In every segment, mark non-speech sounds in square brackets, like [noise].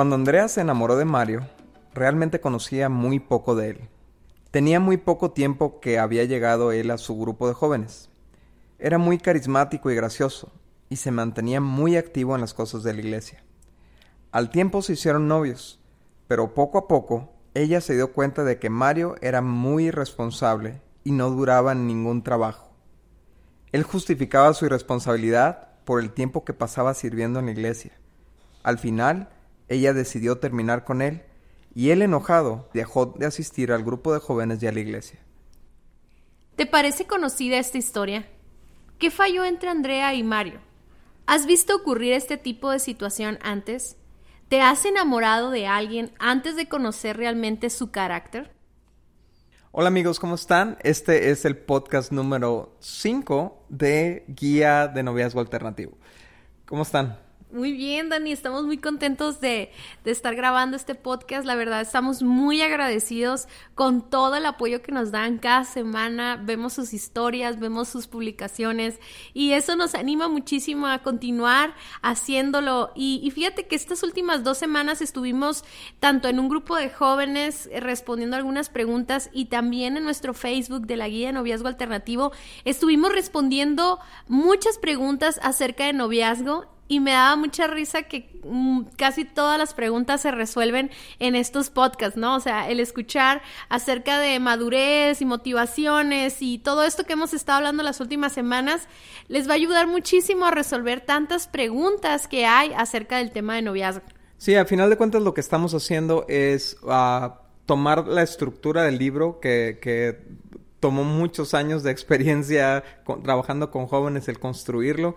Cuando Andrea se enamoró de Mario, realmente conocía muy poco de él. Tenía muy poco tiempo que había llegado él a su grupo de jóvenes. Era muy carismático y gracioso, y se mantenía muy activo en las cosas de la iglesia. Al tiempo se hicieron novios, pero poco a poco ella se dio cuenta de que Mario era muy irresponsable y no duraba en ningún trabajo. Él justificaba su irresponsabilidad por el tiempo que pasaba sirviendo en la iglesia. Al final, ella decidió terminar con él y él enojado dejó de asistir al grupo de jóvenes y a la iglesia. ¿Te parece conocida esta historia? ¿Qué falló entre Andrea y Mario? ¿Has visto ocurrir este tipo de situación antes? ¿Te has enamorado de alguien antes de conocer realmente su carácter? Hola amigos, ¿cómo están? Este es el podcast número 5 de Guía de Noviazgo Alternativo. ¿Cómo están? Muy bien, Dani, estamos muy contentos de, de, estar grabando este podcast. La verdad, estamos muy agradecidos con todo el apoyo que nos dan cada semana. Vemos sus historias, vemos sus publicaciones y eso nos anima muchísimo a continuar haciéndolo. Y, y fíjate que estas últimas dos semanas estuvimos tanto en un grupo de jóvenes eh, respondiendo algunas preguntas y también en nuestro Facebook de la Guía de Noviazgo Alternativo. Estuvimos respondiendo muchas preguntas acerca de noviazgo y me daba mucha risa que mm, casi todas las preguntas se resuelven en estos podcasts, ¿no? O sea, el escuchar acerca de madurez y motivaciones y todo esto que hemos estado hablando las últimas semanas les va a ayudar muchísimo a resolver tantas preguntas que hay acerca del tema de noviazgo. Sí, al final de cuentas lo que estamos haciendo es uh, tomar la estructura del libro que, que tomó muchos años de experiencia trabajando con jóvenes el construirlo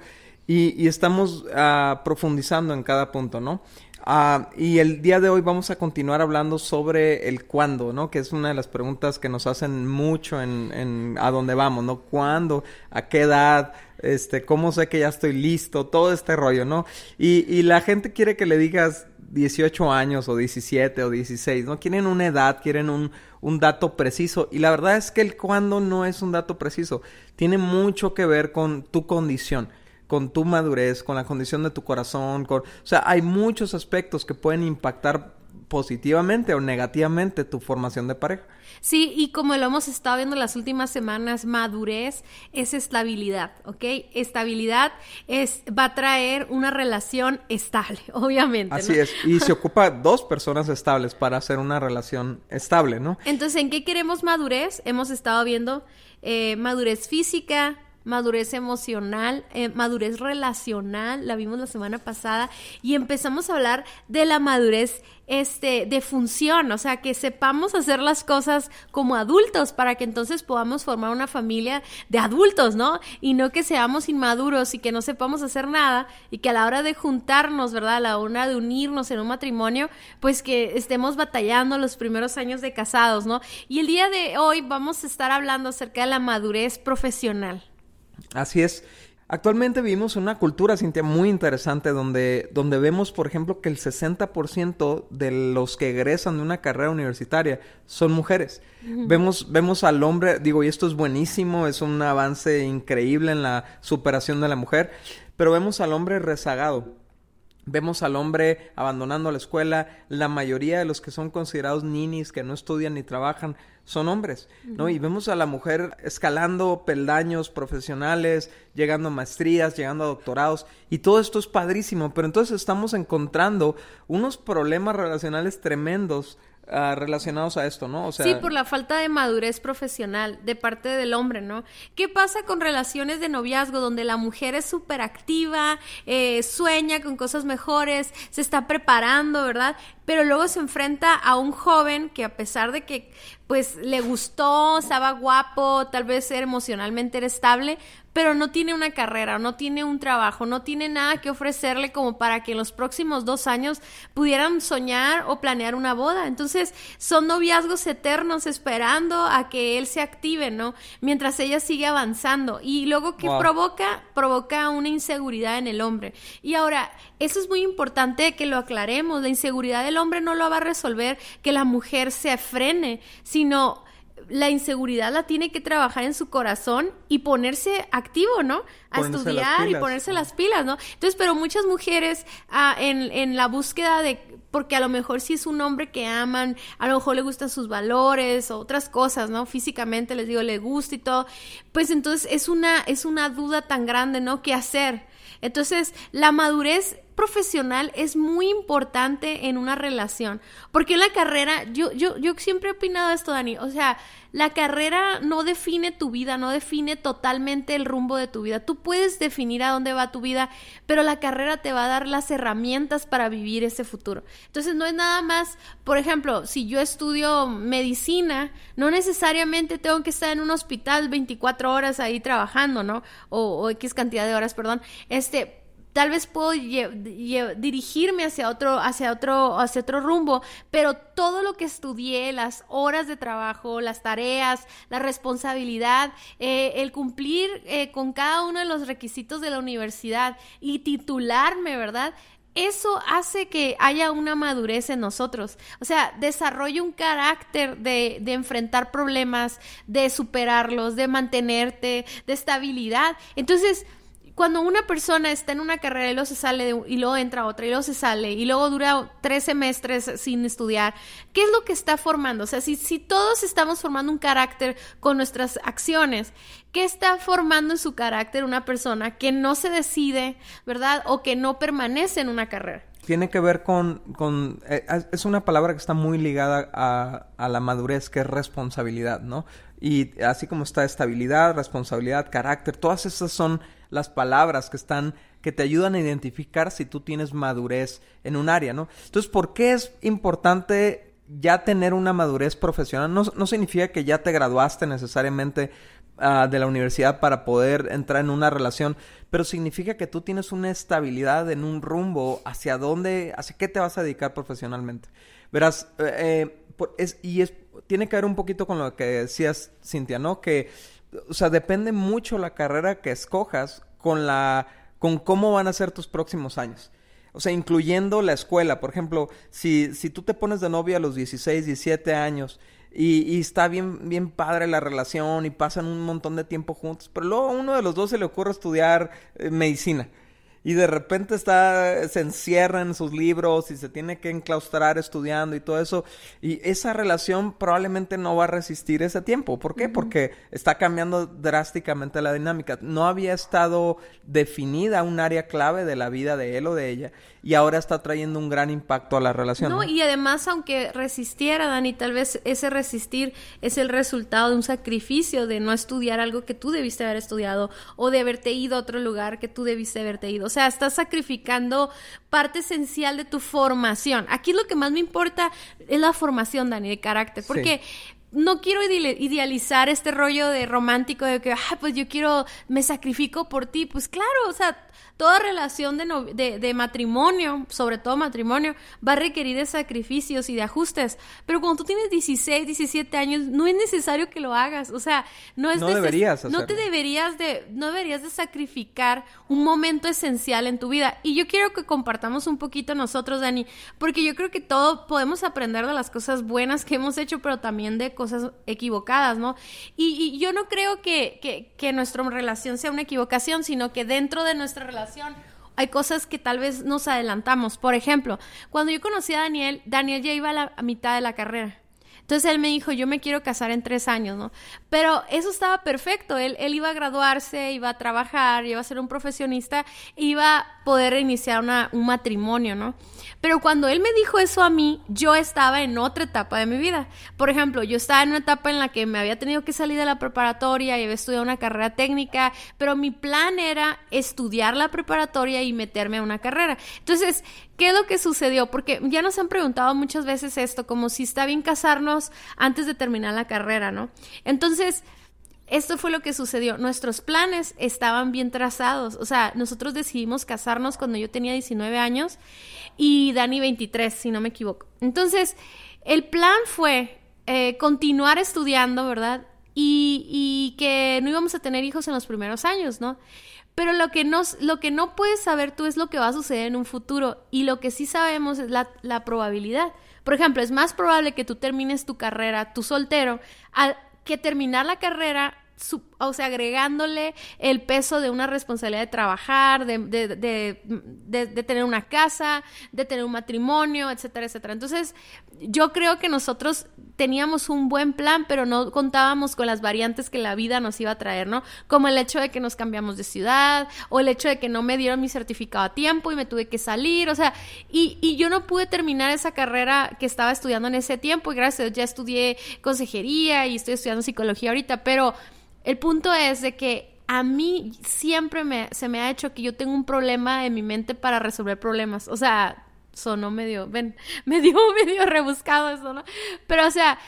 y, y estamos uh, profundizando en cada punto, ¿no? Uh, y el día de hoy vamos a continuar hablando sobre el cuándo, ¿no? Que es una de las preguntas que nos hacen mucho en, en a dónde vamos, ¿no? ¿Cuándo? ¿A qué edad? Este, ¿cómo sé que ya estoy listo? Todo este rollo, ¿no? Y, y la gente quiere que le digas 18 años o 17 o 16, ¿no? Quieren una edad, quieren un dato preciso. Y la verdad es que el cuándo no es un dato preciso. Tiene mucho que ver con tu condición con tu madurez, con la condición de tu corazón, con, o sea, hay muchos aspectos que pueden impactar positivamente o negativamente tu formación de pareja. Sí, y como lo hemos estado viendo las últimas semanas, madurez es estabilidad, ¿ok? Estabilidad es, va a traer una relación estable, [laughs] obviamente. Así ¿no? es, y se ocupa dos personas estables para hacer una relación estable, ¿no? Entonces, ¿en qué queremos madurez? Hemos estado viendo eh, madurez física, madurez emocional, eh, madurez relacional, la vimos la semana pasada, y empezamos a hablar de la madurez este, de función, o sea, que sepamos hacer las cosas como adultos para que entonces podamos formar una familia de adultos, ¿no? Y no que seamos inmaduros y que no sepamos hacer nada y que a la hora de juntarnos, ¿verdad? A la hora de unirnos en un matrimonio, pues que estemos batallando los primeros años de casados, ¿no? Y el día de hoy vamos a estar hablando acerca de la madurez profesional. Así es. Actualmente vivimos en una cultura, Cintia, muy interesante donde, donde vemos, por ejemplo, que el 60% de los que egresan de una carrera universitaria son mujeres. Uh -huh. Vemos, vemos al hombre, digo, y esto es buenísimo, es un avance increíble en la superación de la mujer, pero vemos al hombre rezagado. Vemos al hombre abandonando la escuela. La mayoría de los que son considerados ninis, que no estudian ni trabajan, son hombres, ¿no? Uh -huh. Y vemos a la mujer escalando peldaños profesionales, llegando a maestrías, llegando a doctorados. Y todo esto es padrísimo. Pero entonces estamos encontrando unos problemas relacionales tremendos Uh, relacionados a esto, ¿no? O sea... Sí, por la falta de madurez profesional de parte del hombre, ¿no? ¿Qué pasa con relaciones de noviazgo donde la mujer es súper activa, eh, sueña con cosas mejores, se está preparando, ¿verdad? pero luego se enfrenta a un joven que a pesar de que pues le gustó, estaba guapo, tal vez emocionalmente era estable, pero no tiene una carrera, no tiene un trabajo, no tiene nada que ofrecerle como para que en los próximos dos años pudieran soñar o planear una boda. Entonces, son noviazgos eternos esperando a que él se active, ¿no? Mientras ella sigue avanzando. Y luego, ¿qué provoca? Provoca una inseguridad en el hombre. Y ahora, eso es muy importante que lo aclaremos. La inseguridad del hombre no lo va a resolver que la mujer se frene, sino la inseguridad la tiene que trabajar en su corazón y ponerse activo, ¿no? A estudiar y ponerse las pilas, ¿no? Entonces, pero muchas mujeres ah, en, en la búsqueda de, porque a lo mejor si es un hombre que aman, a lo mejor le gustan sus valores o otras cosas, ¿no? Físicamente les digo, le gusta y todo, pues entonces es una, es una duda tan grande, ¿no? ¿Qué hacer? Entonces, la madurez profesional es muy importante en una relación. Porque la carrera, yo, yo, yo siempre he opinado esto, Dani. O sea, la carrera no define tu vida, no define totalmente el rumbo de tu vida. Tú puedes definir a dónde va tu vida, pero la carrera te va a dar las herramientas para vivir ese futuro. Entonces, no es nada más, por ejemplo, si yo estudio medicina, no necesariamente tengo que estar en un hospital 24 horas ahí trabajando, ¿no? O, o X cantidad de horas, perdón. Este, tal vez puedo dirigirme hacia otro, hacia otro, hacia otro rumbo, pero todo lo que estudié, las horas de trabajo, las tareas, la responsabilidad, eh, el cumplir eh, con cada uno de los requisitos de la universidad y titularme, ¿verdad? Eso hace que haya una madurez en nosotros. O sea, desarrollo un carácter de enfrentar problemas, de superarlos, de mantenerte, de estabilidad. Entonces, cuando una persona está en una carrera y luego se sale y luego entra otra y luego se sale y luego dura tres semestres sin estudiar, ¿qué es lo que está formando? O sea, si, si todos estamos formando un carácter con nuestras acciones, ¿qué está formando en su carácter una persona que no se decide, ¿verdad? O que no permanece en una carrera? Tiene que ver con, con eh, es una palabra que está muy ligada a, a la madurez, que es responsabilidad, ¿no? Y así como está estabilidad, responsabilidad, carácter, todas esas son las palabras que están que te ayudan a identificar si tú tienes madurez en un área, ¿no? Entonces, ¿por qué es importante ya tener una madurez profesional? No, no significa que ya te graduaste necesariamente uh, de la universidad para poder entrar en una relación, pero significa que tú tienes una estabilidad en un rumbo hacia dónde, hacia qué te vas a dedicar profesionalmente. Verás, eh, eh es, y es, tiene que ver un poquito con lo que decías, Cintia, ¿no? Que o sea, depende mucho la carrera que escojas con la, con cómo van a ser tus próximos años. O sea, incluyendo la escuela. Por ejemplo, si, si tú te pones de novia a los 16, 17 años y, y, está bien, bien padre la relación y pasan un montón de tiempo juntos, pero luego a uno de los dos se le ocurre estudiar eh, medicina y de repente está, se encierra en sus libros y se tiene que enclaustrar estudiando y todo eso. Y esa relación probablemente no va a resistir ese tiempo. ¿Por qué? Porque está cambiando drásticamente la dinámica. No había estado definida un área clave de la vida de él o de ella y ahora está trayendo un gran impacto a la relación. No, y además, aunque resistiera, Dani, tal vez ese resistir es el resultado de un sacrificio de no estudiar algo que tú debiste haber estudiado o de haberte ido a otro lugar que tú debiste haberte ido. O sea, estás sacrificando parte esencial de tu formación. Aquí lo que más me importa es la formación, Dani, de carácter, porque no quiero idealizar este rollo de romántico de que, ah, pues yo quiero, me sacrifico por ti. Pues claro, o sea, toda relación de, de, matrimonio, sobre todo matrimonio, va a requerir de sacrificios y de ajustes. Pero cuando tú tienes 16, 17 años, no es necesario que lo hagas. O sea, no es no deberías no te deberías de no deberías de sacrificar un momento esencial en tu vida. Y yo quiero que compartamos un poquito nosotros, Dani, porque yo creo que todo podemos aprender de las cosas buenas que hemos hecho, pero también de cosas equivocadas, ¿no? Y, yo no creo que, que, que nuestra relación sea una equivocación, sino que dentro de nuestra relación hay cosas que tal vez nos adelantamos. Por ejemplo, cuando yo conocí a Daniel, Daniel ya iba a la mitad de la carrera. Entonces él me dijo, yo me quiero casar en tres años, ¿no? Pero eso estaba perfecto, él, él iba a graduarse, iba a trabajar, iba a ser un profesionista, iba a poder iniciar un matrimonio, ¿no? Pero cuando él me dijo eso a mí, yo estaba en otra etapa de mi vida. Por ejemplo, yo estaba en una etapa en la que me había tenido que salir de la preparatoria y había estudiado una carrera técnica, pero mi plan era estudiar la preparatoria y meterme a una carrera. Entonces, ¿qué es lo que sucedió? Porque ya nos han preguntado muchas veces esto, como si está bien casarnos antes de terminar la carrera, ¿no? Entonces, esto fue lo que sucedió. Nuestros planes estaban bien trazados. O sea, nosotros decidimos casarnos cuando yo tenía 19 años y Dani 23, si no me equivoco. Entonces, el plan fue eh, continuar estudiando, ¿verdad? Y, y, que no íbamos a tener hijos en los primeros años, ¿no? Pero lo que, no, lo que no puedes saber tú es lo que va a suceder en un futuro y lo que sí sabemos es la, la probabilidad. Por ejemplo, es más probable que tú termines tu carrera, tú soltero, al, que terminar la carrera o sea, agregándole el peso de una responsabilidad de trabajar, de, de, tener una casa, de tener un matrimonio, etcétera, etcétera. Entonces, yo creo que nosotros teníamos un buen plan, pero no contábamos con las variantes que la vida nos iba a traer, ¿no? Como el hecho de que nos cambiamos de ciudad, o el hecho de que no me dieron mi certificado a tiempo y me tuve que salir, o sea, y, y yo no pude terminar esa carrera que estaba estudiando en ese tiempo, y gracias a Dios ya estudié consejería y estoy estudiando psicología ahorita, pero el punto es de que a mí siempre me, se me ha hecho que yo tengo un problema en mi mente para resolver problemas. O sea, sonó medio, ven, [laughs] medio, medio rebuscado eso, ¿no? Pero, o sea,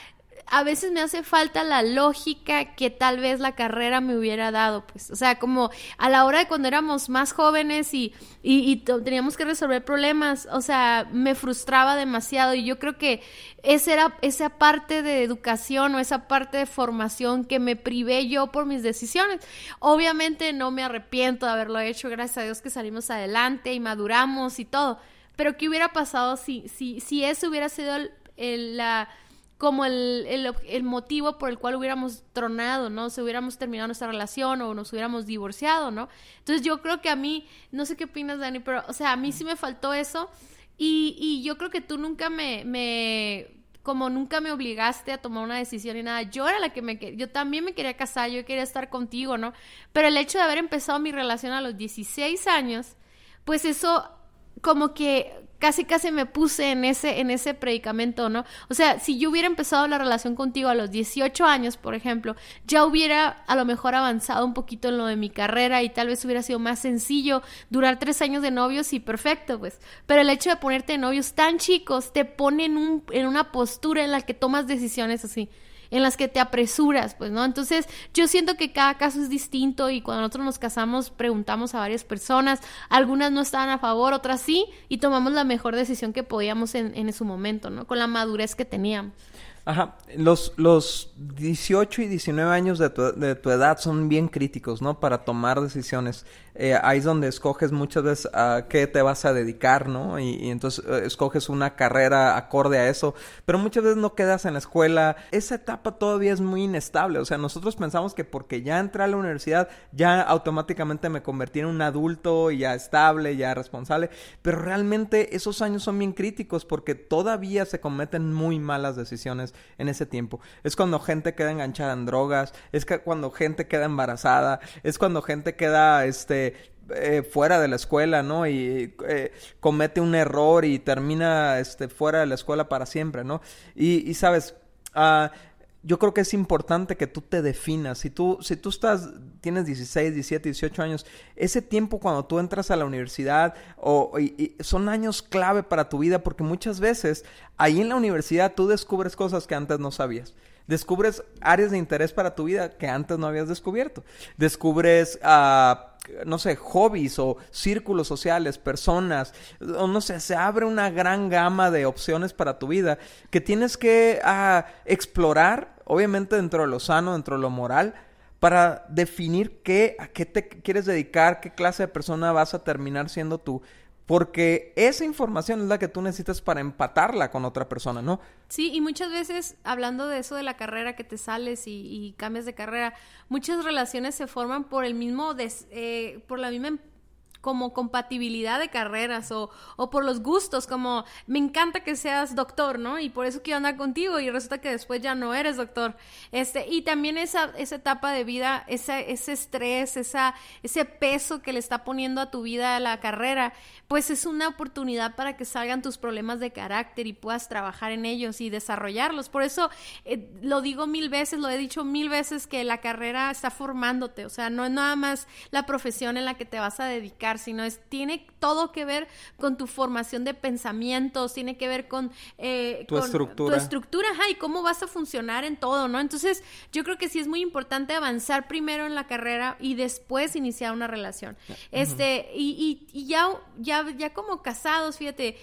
a veces me hace falta la lógica que tal vez la carrera me hubiera dado, pues, o sea, como a la hora de cuando éramos más jóvenes y, y, teníamos que resolver problemas, o sea, me frustraba demasiado. Y yo creo que esa era esa parte de educación o esa parte de formación que me privé yo por mis decisiones. Obviamente no me arrepiento de haberlo hecho, gracias a Dios que salimos adelante y maduramos y todo, pero ¿qué hubiera pasado si, si, si ese hubiera sido el, la como el, el, motivo por el cual hubiéramos tronado, ¿no? Si hubiéramos terminado nuestra relación o nos hubiéramos divorciado, ¿no? Entonces yo creo que a mí, no sé qué opinas, Dani, pero, o sea, a mí sí me faltó eso y, y yo creo que tú nunca me, me, como nunca me obligaste a tomar una decisión y nada, yo era la que me, yo también me quería casar, yo quería estar contigo, ¿no? Pero el hecho de haber empezado mi relación a los 16 años, pues eso como que casi casi me puse en ese, en ese predicamento, ¿no? O sea, si yo hubiera empezado la relación contigo a los 18 años, por ejemplo, ya hubiera a lo mejor avanzado un poquito en lo de mi carrera y tal vez hubiera sido más sencillo durar tres años de novios y perfecto, pues. Pero el hecho de ponerte novios tan chicos te pone en, un, en una postura en la que tomas decisiones así en las que te apresuras, pues, ¿no? Entonces, yo siento que cada caso es distinto y cuando nosotros nos casamos preguntamos a varias personas, algunas no estaban a favor, otras sí, y tomamos la mejor decisión que podíamos en, en su momento, ¿no? Con la madurez que teníamos. Ajá, los, los 18 y 19 años de tu, de tu edad son bien críticos, ¿no? Para tomar decisiones. Eh, ahí es donde escoges muchas veces a qué te vas a dedicar, ¿no? Y, entonces eh, escoges una carrera acorde a eso, pero muchas veces no quedas en la escuela. Esa etapa todavía es muy inestable, o sea, nosotros pensamos que porque ya entré a la universidad, ya automáticamente me convertí en un adulto, ya estable, ya responsable, pero realmente esos años son bien críticos porque todavía se cometen muy malas decisiones en ese tiempo. Es cuando gente queda enganchada en drogas, es cuando gente queda embarazada, es cuando gente queda, este, eh, fuera de la escuela, ¿no? Y eh, comete un error y termina este, fuera de la escuela para siempre, ¿no? Y, sabes, uh, yo creo que es importante que tú te definas. Si tú, si tú estás, tienes 16, 17, 18 años, ese tiempo cuando tú entras a la universidad o, son años clave para tu vida porque muchas veces ahí en la universidad tú descubres cosas que antes no sabías. Descubres áreas de interés para tu vida que antes no habías descubierto. Descubres... Uh, no sé, hobbies o círculos sociales, personas, o no sé, se abre una gran gama de opciones para tu vida que tienes que ah, explorar, obviamente dentro de lo sano, dentro de lo moral, para definir qué, a qué te quieres dedicar, qué clase de persona vas a terminar siendo tú. Porque esa información es la que tú necesitas para empatarla con otra persona, ¿no? Sí, y muchas veces, hablando de eso de la carrera que te sales y, cambias de carrera, muchas relaciones se forman por el mismo, des, eh, por la misma como compatibilidad de carreras o, o por los gustos, como me encanta que seas doctor, ¿no? Y por eso quiero andar contigo y resulta que después ya no eres doctor. Este, y también esa, esa etapa de vida, ese, ese estrés, esa, ese peso que le está poniendo a tu vida la carrera, pues es una oportunidad para que salgan tus problemas de carácter y puedas trabajar en ellos y desarrollarlos. Por eso eh, lo digo mil veces, lo he dicho mil veces que la carrera está formándote, o sea, no es nada más la profesión en la que te vas a dedicar, sino es, tiene todo que ver con tu formación de pensamientos, tiene que ver con, eh, tu estructura. Tu estructura, y cómo vas a funcionar en todo, ¿no? Entonces, yo creo que sí es muy importante avanzar primero en la carrera y después iniciar una relación. Este, y, y, y ya, ya, ya como casados, fíjate,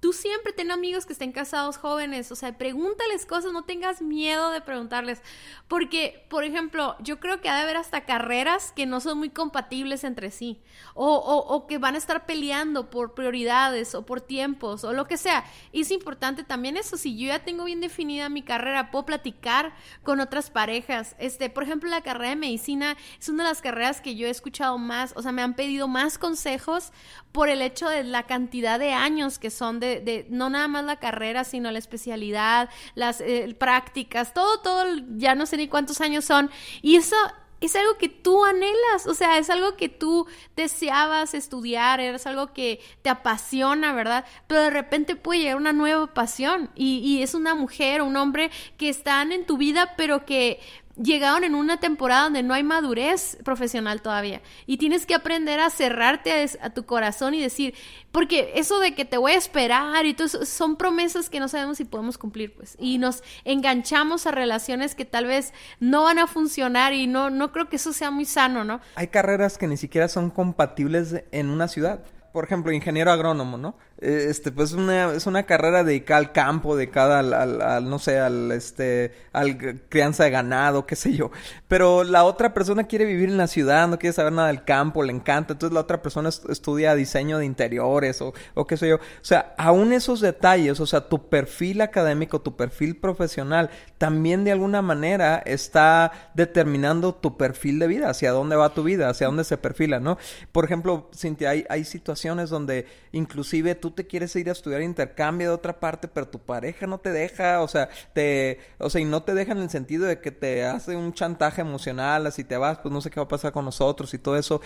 tú siempre ten amigos que estén casados jóvenes, o sea, pregúntales cosas, no tengas miedo de preguntarles, porque, por ejemplo, yo creo que ha de haber hasta carreras que no son muy compatibles entre sí, o, o, que van a estar peleando por prioridades o por tiempos o lo que sea. Y es importante también eso, si yo ya tengo bien definida mi carrera, puedo platicar con otras parejas. Este, por ejemplo, la carrera de medicina es una de las carreras que yo he escuchado más, o sea, me han pedido más consejos por el hecho de la cantidad de años que son de de, no nada más la carrera, sino la especialidad, las eh, prácticas, todo, todo, ya no sé ni cuántos años son. Y eso es algo que tú anhelas, o sea, es algo que tú deseabas estudiar, es algo que te apasiona, ¿verdad? Pero de repente puede llegar una nueva pasión y, y es una mujer un hombre que están en tu vida, pero que llegaron en una temporada donde no hay madurez profesional todavía y tienes que aprender a cerrarte a, tu corazón y decir, porque eso de que te voy a esperar y todo son promesas que no sabemos si podemos cumplir, pues, y nos enganchamos a relaciones que tal vez no van a funcionar y no, no creo que eso sea muy sano, ¿no? Hay carreras que ni siquiera son compatibles en una ciudad. Por ejemplo, ingeniero agrónomo, ¿no? Este pues una, es una carrera dedicada al campo dedicada al, al, no sé al este al crianza de ganado qué sé yo. Pero la otra persona quiere vivir en la ciudad no quiere saber nada del campo le encanta entonces la otra persona estudia diseño de interiores o, o qué sé yo. O sea aún esos detalles o sea tu perfil académico tu perfil profesional también de alguna manera está determinando tu perfil de vida hacia dónde va tu vida hacia dónde se perfila no por ejemplo Cintia hay, hay situaciones donde inclusive tú te quieres ir a estudiar intercambio de otra parte, pero tu pareja no te deja, o sea, te, o sea, y no te deja en el sentido de que te hace un chantaje emocional, así te vas, pues no sé qué va a pasar con nosotros y todo eso.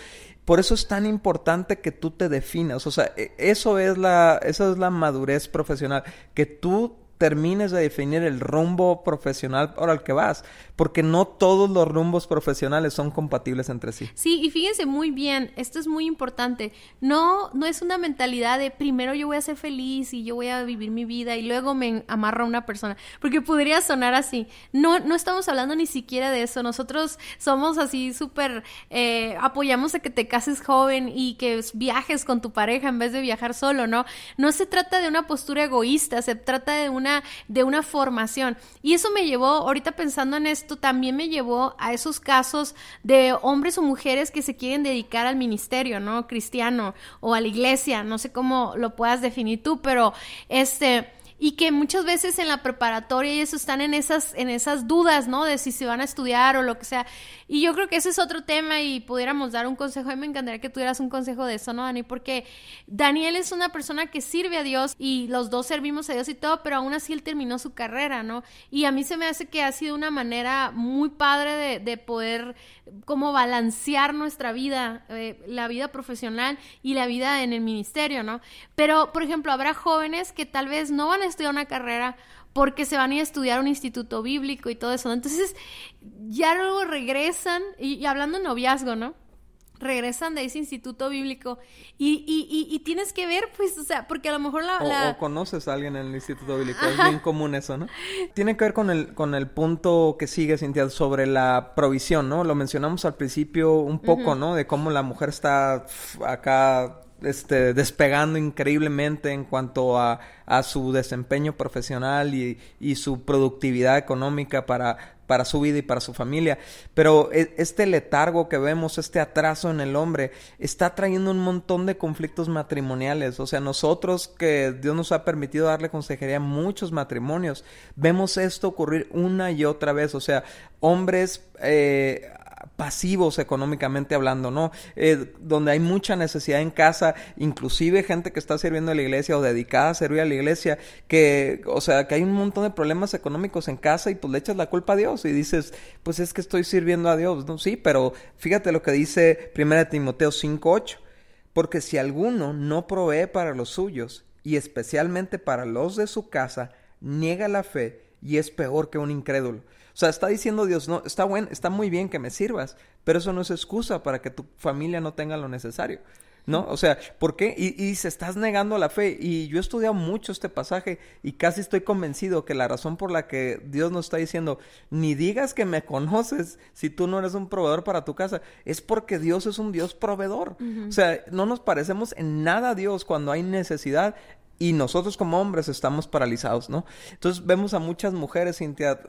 Por eso es tan importante que tú te definas, o sea, e, eso es la, eso es la madurez profesional, que tú termines de definir el rumbo profesional por el que vas, porque no todos los rumbos profesionales son compatibles entre sí. Sí, y fíjense muy bien, esto es muy importante. No no es una mentalidad de primero yo voy a ser feliz y yo voy a vivir mi vida y luego me amarra una persona, porque podría sonar así. No no estamos hablando ni siquiera de eso. Nosotros somos así súper eh, apoyamos a que te cases joven y que viajes con tu pareja en vez de viajar solo, ¿no? No se trata de una postura egoísta, se trata de una de una formación. Y eso me llevó, ahorita pensando en esto, también me llevó a esos casos de hombres o mujeres que se quieren dedicar al ministerio, ¿no? Cristiano o a la iglesia, no sé cómo lo puedas definir tú, pero este y que muchas veces en la preparatoria y eso están en esas, en esas dudas, ¿no? De si se van a estudiar o lo que sea. Y yo creo que ese es otro tema y pudiéramos dar un consejo. A mí me encantaría que tuvieras un consejo de eso, ¿no, Dani? Porque Daniel es una persona que sirve a Dios y los dos servimos a Dios y todo, pero aún así él terminó su carrera, ¿no? Y a mí se me hace que ha sido una manera muy padre de, de poder como balancear nuestra vida, eh, la vida profesional y la vida en el ministerio, ¿no? Pero, por ejemplo, habrá jóvenes que tal vez no van a estudiar una carrera porque se van a ir a estudiar un instituto bíblico y todo eso. Entonces, ya luego regresan, y hablando de noviazgo, ¿no? regresan de ese instituto bíblico y, y, y, tienes que ver, pues, o sea, porque a lo mejor la... O, conoces a alguien en el instituto bíblico, es bien común eso, ¿no? Tiene que ver con el, con el punto que sigue, Cintia, sobre la provisión, ¿no? Lo mencionamos al principio un poco, ¿no? De cómo la mujer está acá este, despegando increíblemente en cuanto a, su desempeño profesional y, su productividad económica para, para su vida y para su familia. Pero e, este letargo que vemos, este atraso en el hombre, está trayendo un montón de conflictos matrimoniales. O sea, nosotros que Dios nos ha permitido darle consejería a muchos matrimonios, vemos esto ocurrir una y otra vez. O sea, hombres... Eh, pasivos económicamente hablando, ¿no? Eh, donde hay mucha necesidad en casa, inclusive gente que está sirviendo a la iglesia o dedicada a servir a la iglesia, que, o sea, que hay un montón de problemas económicos en casa y pues le echas la culpa a Dios y dices, pues es que estoy sirviendo a Dios, ¿no? Sí, pero fíjate lo que dice 1 Timoteo 5.8, porque si alguno no provee para los suyos y especialmente para los de su casa, niega la fe y es peor que un incrédulo. O sea, está diciendo Dios, no, está bueno, está muy bien que me sirvas, pero eso no es excusa para que tu familia no tenga lo necesario. ¿No? O sea, ¿por qué? Y, y, se estás negando la fe. Y yo he estudiado mucho este pasaje y casi estoy convencido que la razón por la que Dios nos está diciendo, ni digas que me conoces si tú no eres un proveedor para tu casa, es porque Dios es un Dios proveedor. O sea, no nos parecemos en nada a Dios cuando hay necesidad y nosotros como hombres estamos paralizados, ¿no? Entonces vemos a muchas mujeres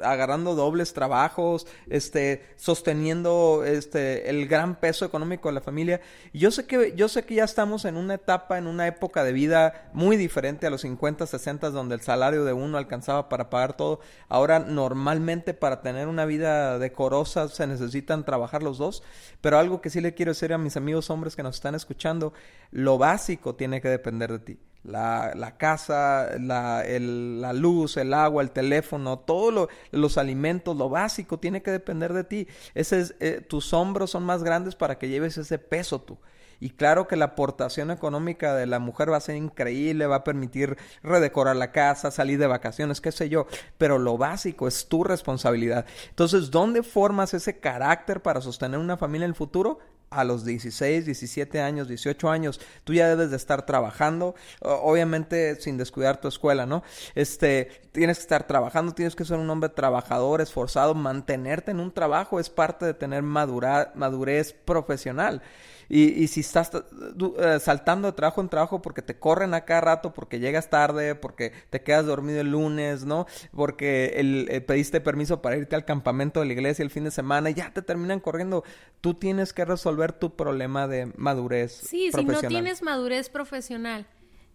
agarrando dobles trabajos, este, sosteniendo este, el gran peso económico de la familia. Yo sé que, yo sé que ya estamos en una etapa, en una época de vida muy diferente a los 50, 60, donde el salario de uno alcanzaba para pagar todo. Ahora normalmente para tener una vida decorosa se necesitan trabajar los dos. Pero algo que sí le quiero decir a mis amigos hombres que nos están escuchando, lo básico tiene que depender de ti la, la casa, la, el, la, luz, el agua, el teléfono, todos los alimentos, lo básico, tiene que depender de ti. Ese es, eh, tus hombros son más grandes para que lleves ese peso tú. Y claro que la aportación económica de la mujer va a ser increíble, va a permitir redecorar la casa, salir de vacaciones, qué sé yo, pero lo básico es tu responsabilidad. Entonces, ¿dónde formas ese carácter para sostener una familia en el futuro? A los 16, 17 años, 18 años, tú ya debes de estar trabajando, obviamente sin descuidar tu escuela, ¿no? Este, tienes que estar trabajando, tienes que ser un hombre trabajador, esforzado, mantenerte en un trabajo es parte de tener madurez profesional. Y, y si estás eh, saltando de trabajo en trabajo porque te corren a cada rato, porque llegas tarde, porque te quedas dormido el lunes, ¿no? Porque el, eh, pediste permiso para irte al campamento de la iglesia el fin de semana y ya te terminan corriendo. Tú tienes que resolver tu problema de madurez. Sí, si no tienes madurez profesional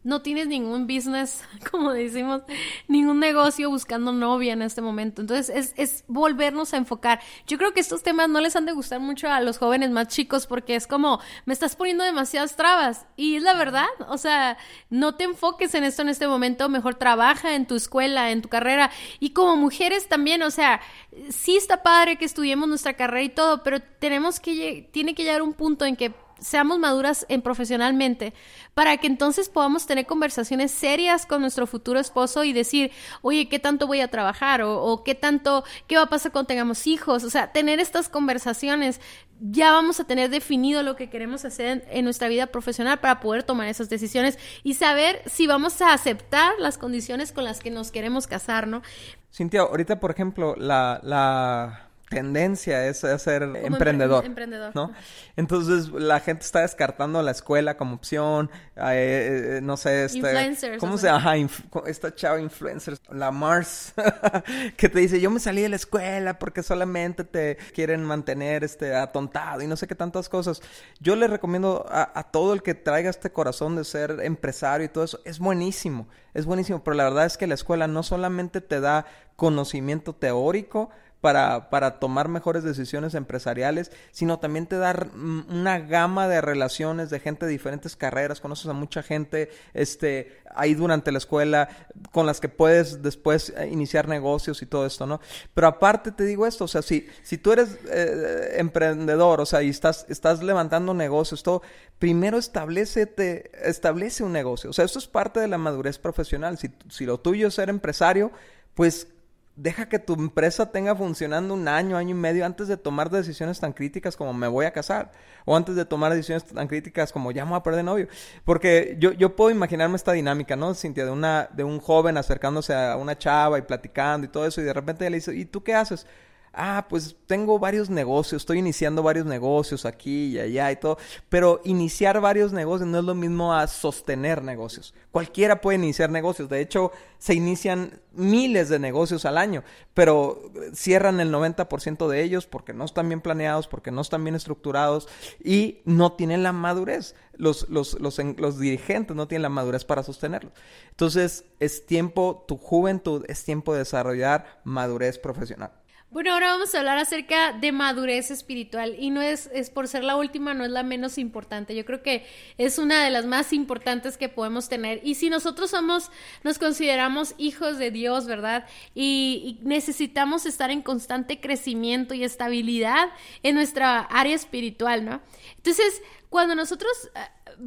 no tienes ningún business, [laughs] como decimos, ningún negocio buscando novia en este momento. Entonces es, es, volvernos a enfocar. Yo creo que estos temas no les han de gustar mucho a los jóvenes más chicos porque es como, me estás poniendo demasiadas trabas. Y es la verdad, o sea, no te enfoques en esto en este momento, mejor trabaja en tu escuela, en tu carrera. Y como mujeres también, o sea, sí está padre que estudiemos nuestra carrera y todo, pero tenemos que, tiene que llegar un punto en que seamos maduras en profesionalmente para que entonces podamos tener conversaciones serias con nuestro futuro esposo y decir, oye, ¿qué tanto voy a trabajar? O, qué tanto, ¿qué va a pasar cuando tengamos hijos? O sea, tener estas conversaciones, ya vamos a tener definido lo que queremos hacer en, nuestra vida profesional para poder tomar esas decisiones y saber si vamos a aceptar las condiciones con las que nos queremos casar, ¿no? Cintia, ahorita, por ejemplo, la, la tendencia es a ser emprendedor, ¿no? Entonces la gente está descartando la escuela como opción, eh, eh, no sé, este, ¿cómo se llama? esta chava influencer, la Mars, [laughs] que te dice, yo me salí de la escuela porque solamente te quieren mantener este atontado y no sé qué tantas cosas. Yo le recomiendo a, a todo el que traiga este corazón de ser empresario y todo eso, es buenísimo, es buenísimo, pero la verdad es que la escuela no solamente te da conocimiento teórico, para, para tomar mejores decisiones empresariales, sino también te da una gama de relaciones de gente de diferentes carreras, conoces a mucha gente este, ahí durante la escuela con las que puedes después eh, iniciar negocios y todo esto, ¿no? Pero aparte te digo esto, o sea, si, si tú eres eh, emprendedor, o sea, y estás, estás levantando negocios, todo, primero establece, establece un negocio, o sea, esto es parte de la madurez profesional, si, si lo tuyo es ser empresario, pues deja que tu empresa tenga funcionando un año, año y medio antes de tomar decisiones tan críticas como me voy a casar o antes de tomar decisiones tan críticas como ya me voy a perder novio. Porque yo, yo puedo imaginarme esta dinámica, ¿no? Cintia, de, una, de un joven acercándose a una chava y platicando y todo eso y de repente le dice, ¿y tú qué haces? Ah, pues tengo varios negocios, estoy iniciando varios negocios aquí y allá y todo, pero iniciar varios negocios no es lo mismo a sostener negocios. Cualquiera puede iniciar negocios, de hecho se inician miles de negocios al año, pero cierran el 90% de ellos porque no están bien planeados, porque no están bien estructurados y no tienen la madurez. Los, los, los, los dirigentes no tienen la madurez para sostenerlo. Entonces es tiempo, tu juventud es tiempo de desarrollar madurez profesional. Bueno, ahora vamos a hablar acerca de madurez espiritual y no es, es por ser la última, no es la menos importante. Yo creo que es una de las más importantes que podemos tener. Y si nosotros somos, nos consideramos hijos de Dios, ¿verdad? Y, y necesitamos estar en constante crecimiento y estabilidad en nuestra área espiritual, ¿no? Entonces, cuando nosotros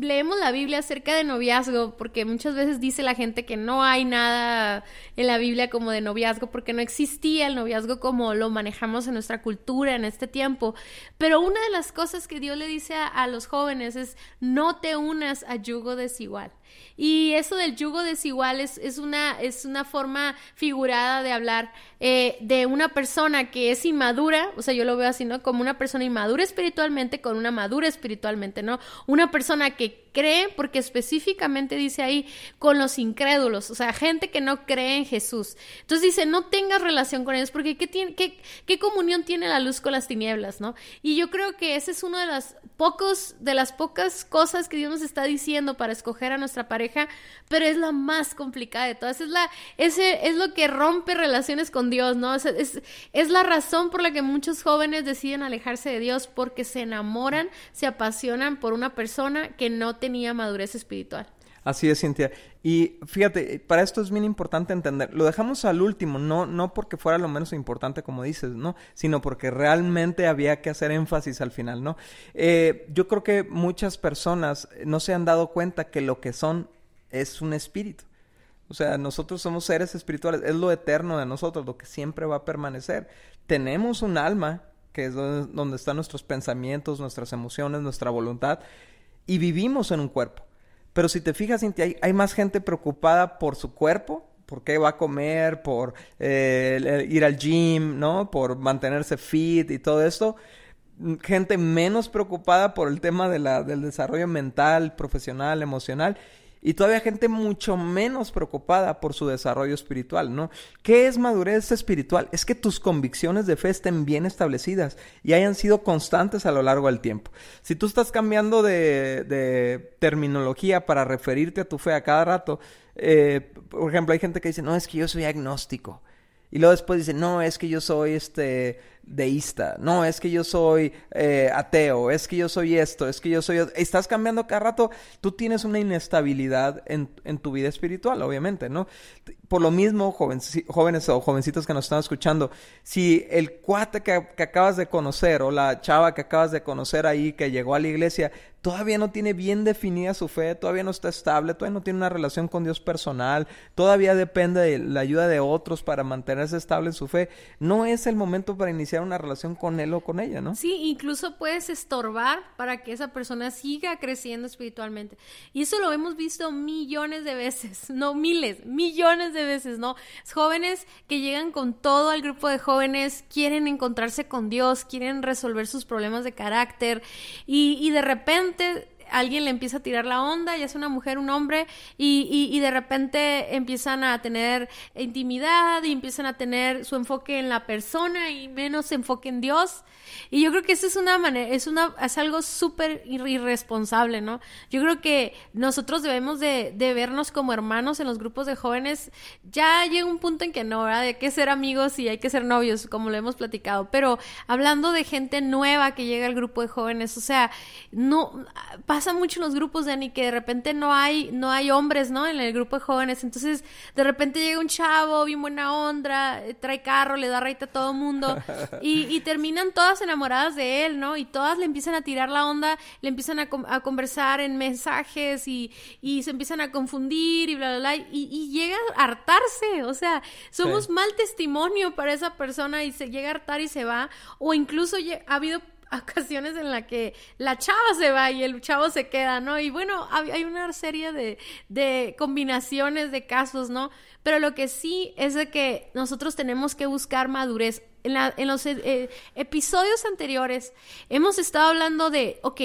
leemos la Biblia acerca de noviazgo, porque muchas veces dice la gente que no hay nada en la Biblia como de noviazgo, porque no existía el noviazgo como lo manejamos en nuestra cultura en este tiempo. Pero una de las cosas que Dios le dice a, los jóvenes es, no te unas a yugo desigual. Y eso del yugo desigual es, es, una, es una forma figurada de hablar eh, de una persona que es inmadura, o sea, yo lo veo así, ¿no? Como una persona inmadura espiritualmente con una madura espiritualmente, ¿no? Una persona que cree, porque específicamente dice ahí, con los incrédulos, o sea, gente que no cree en Jesús. Entonces dice, no tengas relación con ellos, porque ¿qué, tiene, qué, qué comunión tiene la luz con las tinieblas, no? Y yo creo que ese es uno de las pocos, de las pocas cosas que Dios nos está diciendo para escoger a nuestra pareja, pero es la más complicada de todas. Es la, ese es lo que rompe relaciones con Dios, ¿no? Es, es, es la razón por la que muchos jóvenes deciden alejarse de Dios, porque se enamoran, se apasionan por una persona que no tenía madurez espiritual. Así es, Cintia. Y fíjate, para esto es bien importante entender. Lo dejamos al último, no, no porque fuera lo menos importante, como dices, ¿no? Sino porque realmente había que hacer énfasis al final, ¿no? Eh, yo creo que muchas personas no se han dado cuenta que lo que son es un espíritu. O sea, nosotros somos seres espirituales, es lo eterno de nosotros, lo que siempre va a permanecer. Tenemos un alma, que es donde, donde están nuestros pensamientos, nuestras emociones, nuestra voluntad, y vivimos en un cuerpo. Pero si te fijas, Cintia, hay, hay más gente preocupada por su cuerpo, por qué va a comer, por eh, ir al gym, ¿no? Por mantenerse fit y todo esto. Gente menos preocupada por el tema de la, del desarrollo mental, profesional, emocional. Y todavía gente mucho menos preocupada por su desarrollo espiritual, ¿no? ¿Qué es madurez espiritual? Es que tus convicciones de fe estén bien establecidas y hayan sido constantes a lo largo del tiempo. Si tú estás cambiando de, de terminología para referirte a tu fe a cada rato, eh, por ejemplo, hay gente que dice, no, es que yo soy agnóstico. Y luego después dice, no, es que yo soy este deísta, no, es que yo soy eh, ateo, es que yo soy esto, es que yo soy... Estás cambiando cada rato, tú tienes una inestabilidad en, en tu vida espiritual, obviamente, ¿no? Por lo mismo, jóvenes, jóvenes o jovencitos que nos están escuchando, si el cuate que, que acabas de conocer o la chava que acabas de conocer ahí que llegó a la iglesia todavía no tiene bien definida su fe, todavía no está estable, todavía no tiene una relación con Dios personal, todavía depende de la ayuda de otros para mantenerse estable en su fe, no es el momento para iniciar una relación con él o con ella, ¿no? Sí, incluso puedes estorbar para que esa persona siga creciendo espiritualmente. Y eso lo hemos visto millones de veces, [laughs] no miles, millones de veces, ¿no? Jóvenes que llegan con todo al grupo de jóvenes, quieren encontrarse con Dios, quieren resolver sus problemas de carácter y, y de repente alguien le empieza a tirar la onda, ya sea una mujer, un hombre, y, y, de repente empiezan a tener intimidad y empiezan a tener su enfoque en la persona y menos enfoque en Dios. Y yo creo que eso es una manera, es una, es algo súper irresponsable, ¿no? Yo creo que nosotros debemos de, de, vernos como hermanos en los grupos de jóvenes. Ya llega un punto en que no, ¿verdad? Hay que ser amigos y hay que ser novios, como lo hemos platicado. Pero hablando de gente nueva que llega al grupo de jóvenes, o sea, no, pasa mucho en los grupos, Dani, que de repente no hay, no hay hombres, ¿no? En el grupo de jóvenes. Entonces, de repente llega un chavo, bien buena onda, trae carro, le da raita a todo mundo. [laughs] Y, y terminan todas enamoradas de él, ¿no? Y todas le empiezan a tirar la onda, le empiezan a, a conversar en mensajes y, y, se empiezan a confundir y bla, bla, bla. Y, y llega a hartarse, o sea, somos sí. mal testimonio para esa persona y se llega a hartar y se va. O incluso ha habido ocasiones en la que la chava se va y el chavo se queda, ¿no? Y bueno, hay una serie de, de combinaciones de casos, ¿no? Pero lo que sí es de que nosotros tenemos que buscar madurez. En, los eh, episodios anteriores hemos estado hablando de, ok,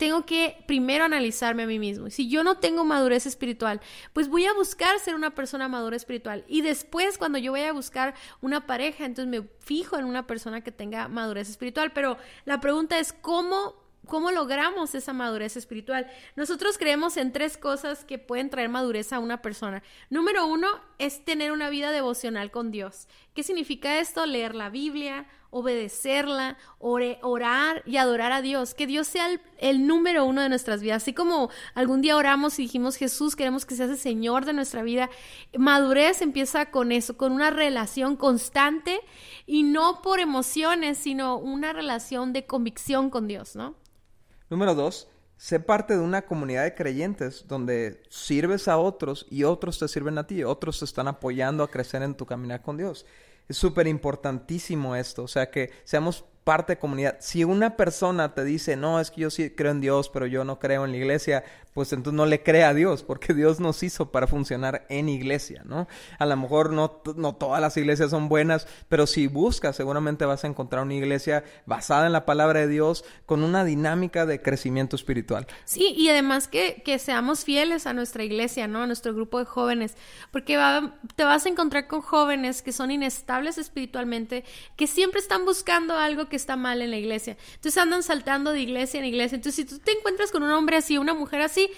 tengo que primero analizarme a mí mismo. Si yo no tengo madurez espiritual, pues voy a buscar ser una persona madura espiritual. Y después, cuando yo voy a buscar una pareja, entonces me fijo en una persona que tenga madurez espiritual. Pero la pregunta es, ¿cómo ¿Cómo logramos esa madurez espiritual? Nosotros creemos en tres cosas que pueden traer madurez a una persona. Número uno es tener una vida devocional con Dios. ¿Qué significa esto? Leer la Biblia, obedecerla, orar y adorar a Dios. Que Dios sea el, número uno de nuestras vidas. Así como algún día oramos y dijimos, Jesús, queremos que seas el Señor de nuestra vida. Madurez empieza con eso, con una relación constante y no por emociones, sino una relación de convicción con Dios, ¿no? Número dos, sé parte de una comunidad de creyentes donde sirves a otros y otros te sirven a ti, otros te están apoyando a crecer en tu caminar con Dios. Es súper importantísimo esto, o sea, que seamos parte de comunidad. Si una persona te dice, no, es que yo sí creo en Dios, pero yo no creo en la iglesia, pues entonces no le crea a Dios, porque Dios nos hizo para funcionar en iglesia, ¿no? A lo mejor no, no todas las iglesias son buenas, pero si buscas, seguramente vas a encontrar una iglesia basada en la palabra de Dios, con una dinámica de crecimiento espiritual. Sí, y además que, que seamos fieles a nuestra iglesia, ¿no? A nuestro grupo de jóvenes, porque te vas a encontrar con jóvenes que son inestables espiritualmente, que siempre están buscando algo que está mal en la iglesia. Entonces andan saltando de iglesia en iglesia. Entonces, si tú te encuentras con un hombre así, una mujer así,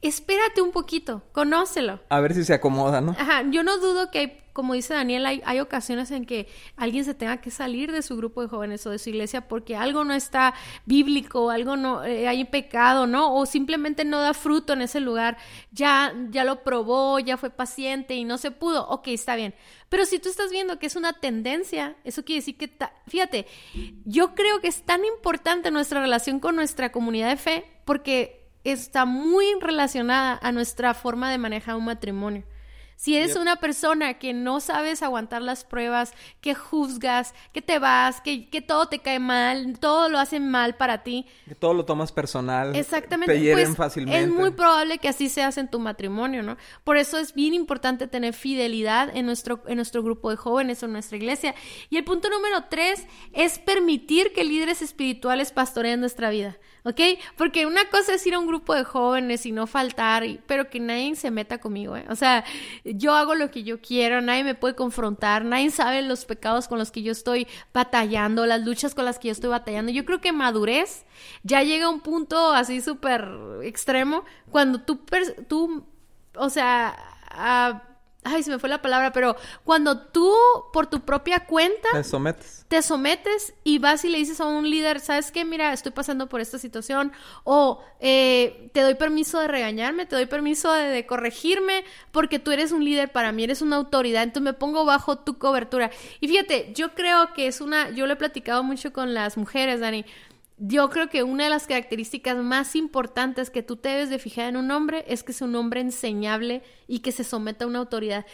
espérate un poquito, conócelo. A ver si se acomoda, ¿no? Ajá, yo no dudo que hay, como dice Daniel, hay, hay, ocasiones en que alguien se tenga que salir de su grupo de jóvenes o de su iglesia porque algo no está bíblico, algo no, eh, hay pecado, ¿no? O simplemente no da fruto en ese lugar, ya, ya lo probó, ya fue paciente y no se pudo, ok, está bien. Pero si tú estás viendo que es una tendencia, eso quiere decir que, fíjate, yo creo que es tan importante nuestra relación con nuestra comunidad de fe porque está muy relacionada a nuestra forma de manejar un matrimonio. Si eres una persona que no sabes aguantar las pruebas, que juzgas, que te vas, que, que, todo te cae mal, todo lo hacen mal para ti. Que todo lo tomas personal. Exactamente. Te hieren pues, fácilmente. Es muy probable que así seas en tu matrimonio, ¿no? Por eso es bien importante tener fidelidad en nuestro, en nuestro grupo de jóvenes o en nuestra iglesia. Y el punto número tres es permitir que líderes espirituales pastoreen nuestra vida. ¿Ok? Porque una cosa es ir a un grupo de jóvenes y no faltar, pero que nadie se meta conmigo, ¿eh? O sea, yo hago lo que yo quiero, nadie me puede confrontar, nadie sabe los pecados con los que yo estoy batallando, las luchas con las que yo estoy batallando. Yo creo que madurez ya llega a un punto así súper extremo cuando tú, tú, o sea, ay, se me fue la palabra, pero cuando tú por tu propia cuenta te sometes. Te sometes y vas y le dices a un líder, ¿sabes qué? Mira, estoy pasando por esta situación o eh, te doy permiso de regañarme, te doy permiso de, corregirme porque tú eres un líder para mí, eres una autoridad, entonces me pongo bajo tu cobertura. Y fíjate, yo creo que es una, yo lo he platicado mucho con las mujeres, Dani, yo creo que una de las características más importantes que tú te debes de fijar en un hombre es que sea un hombre enseñable y que se someta a una autoridad.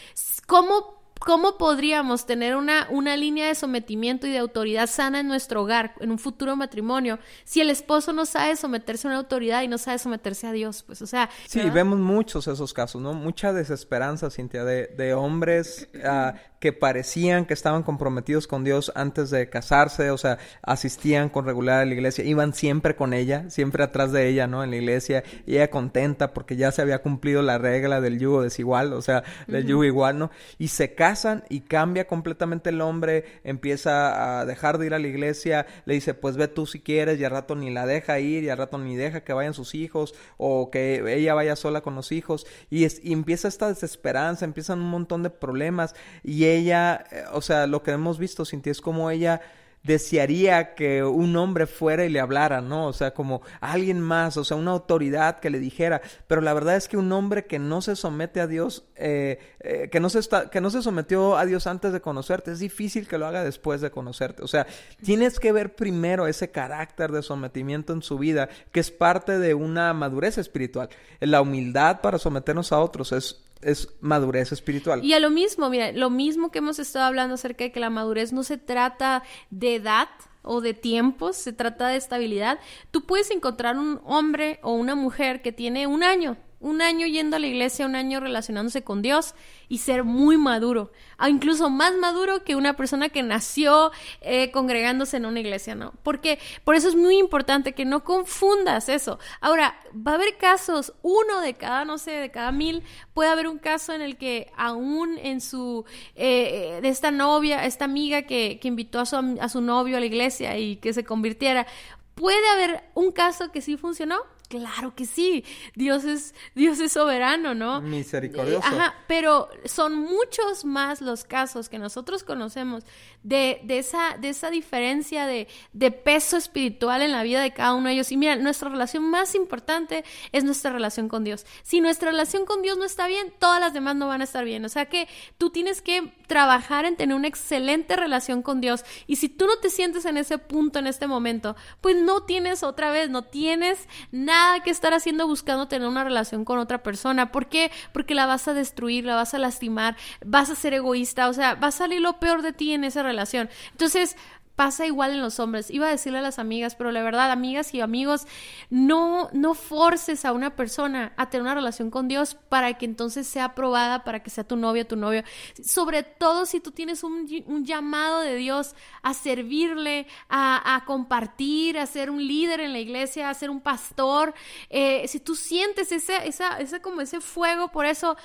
¿Cómo ¿Cómo podríamos tener una, una línea de sometimiento y de autoridad sana en nuestro hogar, en un futuro matrimonio, si el esposo no sabe someterse a una autoridad y no sabe someterse a Dios? Pues, o sea... Sí, vemos muchos esos casos, ¿no? Mucha desesperanza, Cintia, de, de hombres uh, que parecían que estaban comprometidos con Dios antes de casarse, o sea, asistían con regular a la iglesia, iban siempre con ella, siempre atrás de ella, ¿no? En la iglesia, y ella contenta porque ya se había cumplido la regla del yugo desigual, o sea, del yugo igual, ¿no? Y se casan y cambia completamente el hombre, empieza a dejar de ir a la iglesia, le dice, pues ve tú si quieres, y al rato ni la deja ir, y al rato ni deja que vayan sus hijos, o que ella vaya sola con los hijos, y, es, y empieza esta desesperanza, empiezan un montón de problemas, y ella, eh, o sea, lo que hemos visto, Cintia, es como ella desearía que un hombre fuera y le hablara, ¿no? O sea, como alguien más, o sea, una autoridad que le dijera. Pero la verdad es que un hombre que no se somete a Dios, eh, eh, que, no se está, que no se sometió a Dios antes de conocerte, es difícil que lo haga después de conocerte. O sea, tienes que ver primero ese carácter de sometimiento en su vida, que es parte de una madurez espiritual. La humildad para someternos a otros es es madurez espiritual. Y a lo mismo, mira, lo mismo que hemos estado hablando acerca de que la madurez no se trata de edad o de tiempos, se trata de estabilidad. Tú puedes encontrar un hombre o una mujer que tiene un año, un año yendo a la iglesia, un año relacionándose con Dios y ser muy maduro, o incluso más maduro que una persona que nació eh, congregándose en una iglesia, ¿no? Porque por eso es muy importante que no confundas eso. Ahora, va a haber casos, uno de cada, no sé, de cada mil, puede haber un caso en el que aún en su, eh, de esta novia, esta amiga que, que invitó a su, a su novio a la iglesia y que se convirtiera, ¿Puede haber un caso que sí funcionó? Claro que sí, Dios es, Dios es soberano, ¿no? Misericordioso. Ajá, pero son muchos más los casos que nosotros conocemos de, de, esa, de esa diferencia de, de, peso espiritual en la vida de cada uno de ellos. Y mira, nuestra relación más importante es nuestra relación con Dios. Si nuestra relación con Dios no está bien, todas las demás no van a estar bien. O sea que tú tienes que trabajar en tener una excelente relación con Dios. Y si tú no te sientes en ese punto en este momento, pues no tienes otra vez, no tienes nada que estar haciendo buscando tener una relación con otra persona. ¿Por qué? Porque la vas a destruir, la vas a lastimar, vas a ser egoísta, o sea, va a salir lo peor de ti en esa relación. Entonces, pasa igual en los hombres. Iba a decirle a las amigas, pero la verdad, amigas y amigos, no, no forces a una persona a tener una relación con Dios para que entonces sea aprobada, para que sea tu novia, tu novio. Sobre todo si tú tienes un, llamado de Dios a servirle, a, compartir, a ser un líder en la iglesia, a ser un pastor. Eh, si tú sientes ese, esa, ese, como ese fuego por eso,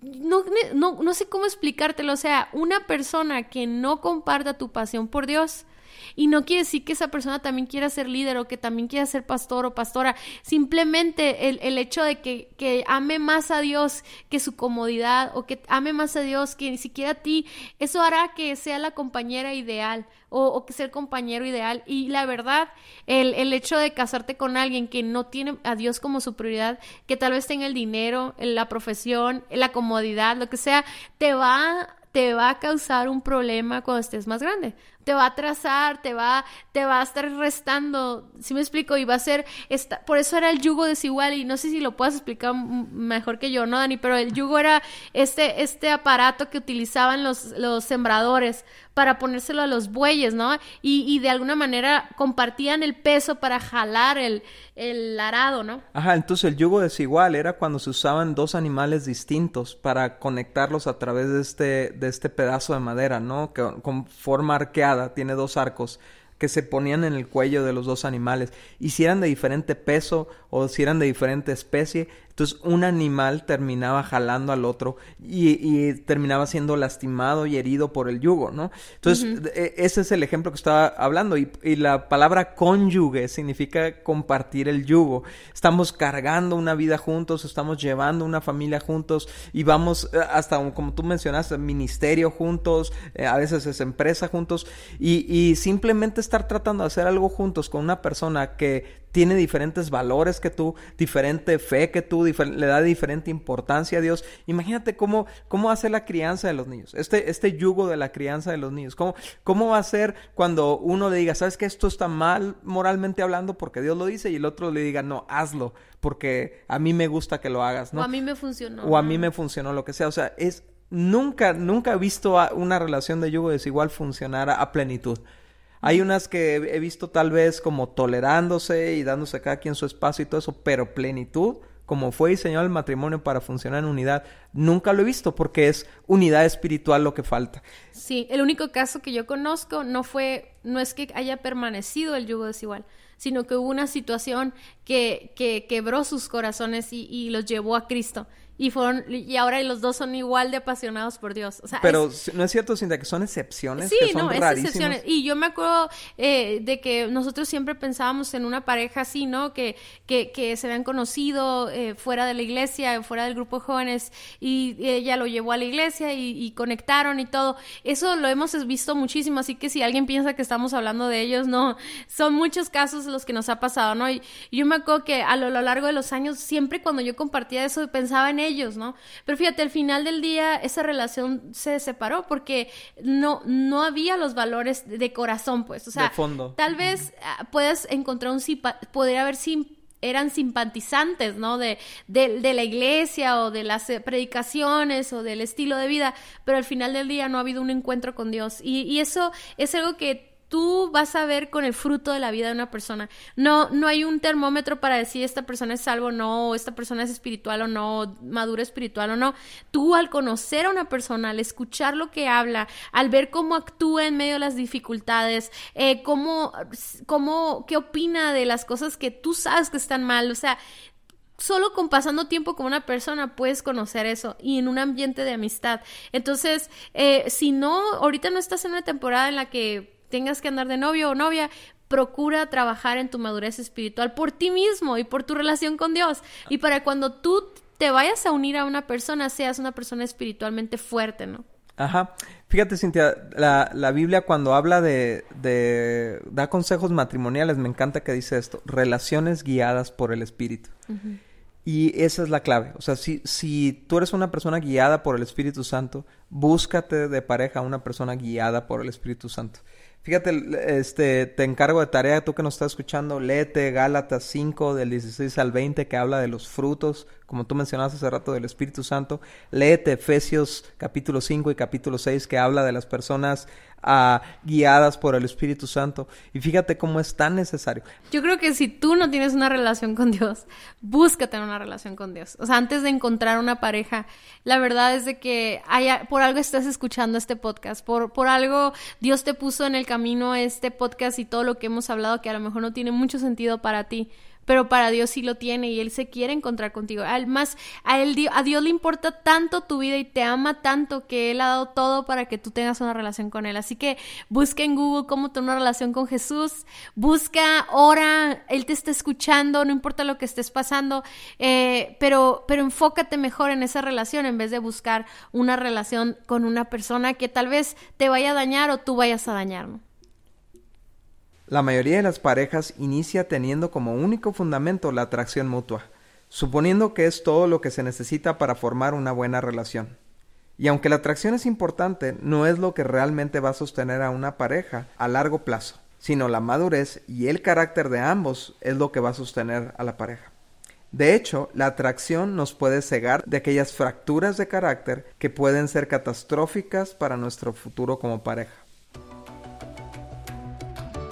no, no, no sé cómo explicártelo. O sea, una persona que no comparta tu pasión por Dios, y no quiere decir que esa persona también quiera ser líder o que también quiera ser pastor o pastora. Simplemente el, el hecho de que, que, ame más a Dios que su comodidad o que ame más a Dios que ni siquiera a ti, eso hará que sea la compañera ideal o, o que sea el compañero ideal. Y la verdad, el, el hecho de casarte con alguien que no tiene a Dios como su prioridad, que tal vez tenga el dinero, la profesión, la comodidad, lo que sea, te va te va a causar un problema cuando estés más grande te va a atrasar, te va, te va a estar restando, si me explico? Y va a ser, esta, por eso era el yugo desigual y no sé si lo puedas explicar mejor que yo, ¿no, Dani? Pero el yugo era este, este aparato que utilizaban los, los sembradores para ponérselo a los bueyes, ¿no? Y, y de alguna manera compartían el peso para jalar el, el arado, ¿no? Ajá, entonces el yugo desigual era cuando se usaban dos animales distintos para conectarlos a través de este, de este pedazo de madera, ¿no? Que, con forma arqueada, tiene dos arcos que se ponían en el cuello de los dos animales. Y si eran de diferente peso o si eran de diferente especie, entonces un animal terminaba jalando al otro y, terminaba siendo lastimado y herido por el yugo, ¿no? Entonces e, ese es el ejemplo que estaba hablando y, la palabra cónyuge significa compartir el yugo. Estamos cargando una vida juntos, estamos llevando una familia juntos y vamos eh, hasta, como tú mencionaste, ministerio juntos, eh, a veces es empresa juntos y, y simplemente estar tratando de hacer algo juntos con una persona que tiene diferentes valores que tú, diferente fe que tú, le da diferente importancia a Dios. Imagínate cómo, cómo va a ser la crianza de los niños, este, este yugo de la crianza de los niños. ¿Cómo, cómo va a ser cuando uno le diga, sabes que esto está mal moralmente hablando porque Dios lo dice y el otro le diga, no, hazlo porque a mí me gusta que lo hagas, ¿no? O a mí me funcionó. O a mí me funcionó, lo que sea. O sea, es, nunca, nunca he visto una relación de yugo desigual funcionar a plenitud. Hay unas que he visto tal vez como tolerándose y dándose cada quien su espacio y todo eso, pero plenitud, como fue diseñado el matrimonio para funcionar en unidad, nunca lo he visto porque es unidad espiritual lo que falta. Sí, el único caso que yo conozco no fue, no es que haya permanecido el yugo desigual, sino que hubo una situación que, que quebró sus corazones y los llevó a Cristo y fueron y ahora los dos son igual de apasionados por Dios. O sea, Pero no es cierto, Cintia, que son excepciones. Sí, que son no, es excepciones. Y yo me acuerdo eh, de que nosotros siempre pensábamos en una pareja así, ¿no? Que, que, que se habían conocido eh, fuera de la iglesia, fuera del grupo de jóvenes, y ella lo llevó a la iglesia y, conectaron y todo. Eso lo hemos visto muchísimo, así que si alguien piensa que estamos hablando de ellos, no. Son muchos casos los que nos ha pasado, ¿no? Y, y yo me acuerdo que a lo, lo largo de los años, siempre cuando yo compartía eso, pensaba en ellos ellos, ¿no? Pero fíjate, al final del día esa relación se separó porque no, no había los valores de corazón, pues, o sea, fondo. tal vez ah, puedes encontrar un podría haber sim eran simpatizantes, ¿no? De, de, de, la iglesia o de las eh, predicaciones o del estilo de vida, pero al final del día no ha habido un encuentro con Dios. Y, y eso es algo que tú vas a ver con el fruto de la vida de una persona. No, no hay un termómetro para decir esta persona es salvo o no, o esta persona es espiritual o no, madura espiritual o no. Tú al conocer a una persona, al escuchar lo que habla, al ver cómo actúa en medio de las dificultades, eh, cómo, cómo, qué opina de las cosas que tú sabes que están mal, o sea, solo con pasando tiempo con una persona puedes conocer eso y en un ambiente de amistad. Entonces, eh, si no, ahorita no estás en una temporada en la que tengas que andar de novio o novia, procura trabajar en tu madurez espiritual por ti mismo y por tu relación con Dios. Y para cuando tú te vayas a unir a una persona, seas una persona espiritualmente fuerte, ¿no? Ajá. Fíjate, Cintia, la, la Biblia cuando habla de, de, da consejos matrimoniales, me encanta que dice esto, relaciones guiadas por el Espíritu. Y esa es la clave. O sea, si, si tú eres una persona guiada por el Espíritu Santo, búscate de pareja a una persona guiada por el Espíritu Santo. Fíjate, este, te encargo de tarea, tú que nos estás escuchando, léete Gálatas 5 del 16 al 20 que habla de los frutos, como tú mencionaste hace rato del Espíritu Santo. Léete Efesios capítulo 5 y capítulo 6 que habla de las personas guiadas por el Espíritu Santo. Y fíjate cómo es tan necesario. Yo creo que si tú no tienes una relación con Dios, búscate una relación con Dios. O sea, antes de encontrar una pareja, la verdad es de que haya, por algo estás escuchando este podcast, por, por algo Dios te puso en el camino este podcast y todo lo que hemos hablado que a lo mejor no tiene mucho sentido para ti pero para Dios sí lo tiene y Él se quiere encontrar contigo. Además, a, él, a Dios le importa tanto tu vida y te ama tanto que Él ha dado todo para que tú tengas una relación con Él. Así que busca en Google cómo tener una relación con Jesús, busca, ora, Él te está escuchando, no importa lo que estés pasando, eh, pero, pero enfócate mejor en esa relación en vez de buscar una relación con una persona que tal vez te vaya a dañar o tú vayas a dañar. La mayoría de las parejas inicia teniendo como único fundamento la atracción mutua, suponiendo que es todo lo que se necesita para formar una buena relación. Y aunque la atracción es importante, no es lo que realmente va a sostener a una pareja a largo plazo, sino la madurez y el carácter de ambos es lo que va a sostener a la pareja. De hecho, la atracción nos puede cegar de aquellas fracturas de carácter que pueden ser catastróficas para nuestro futuro como pareja.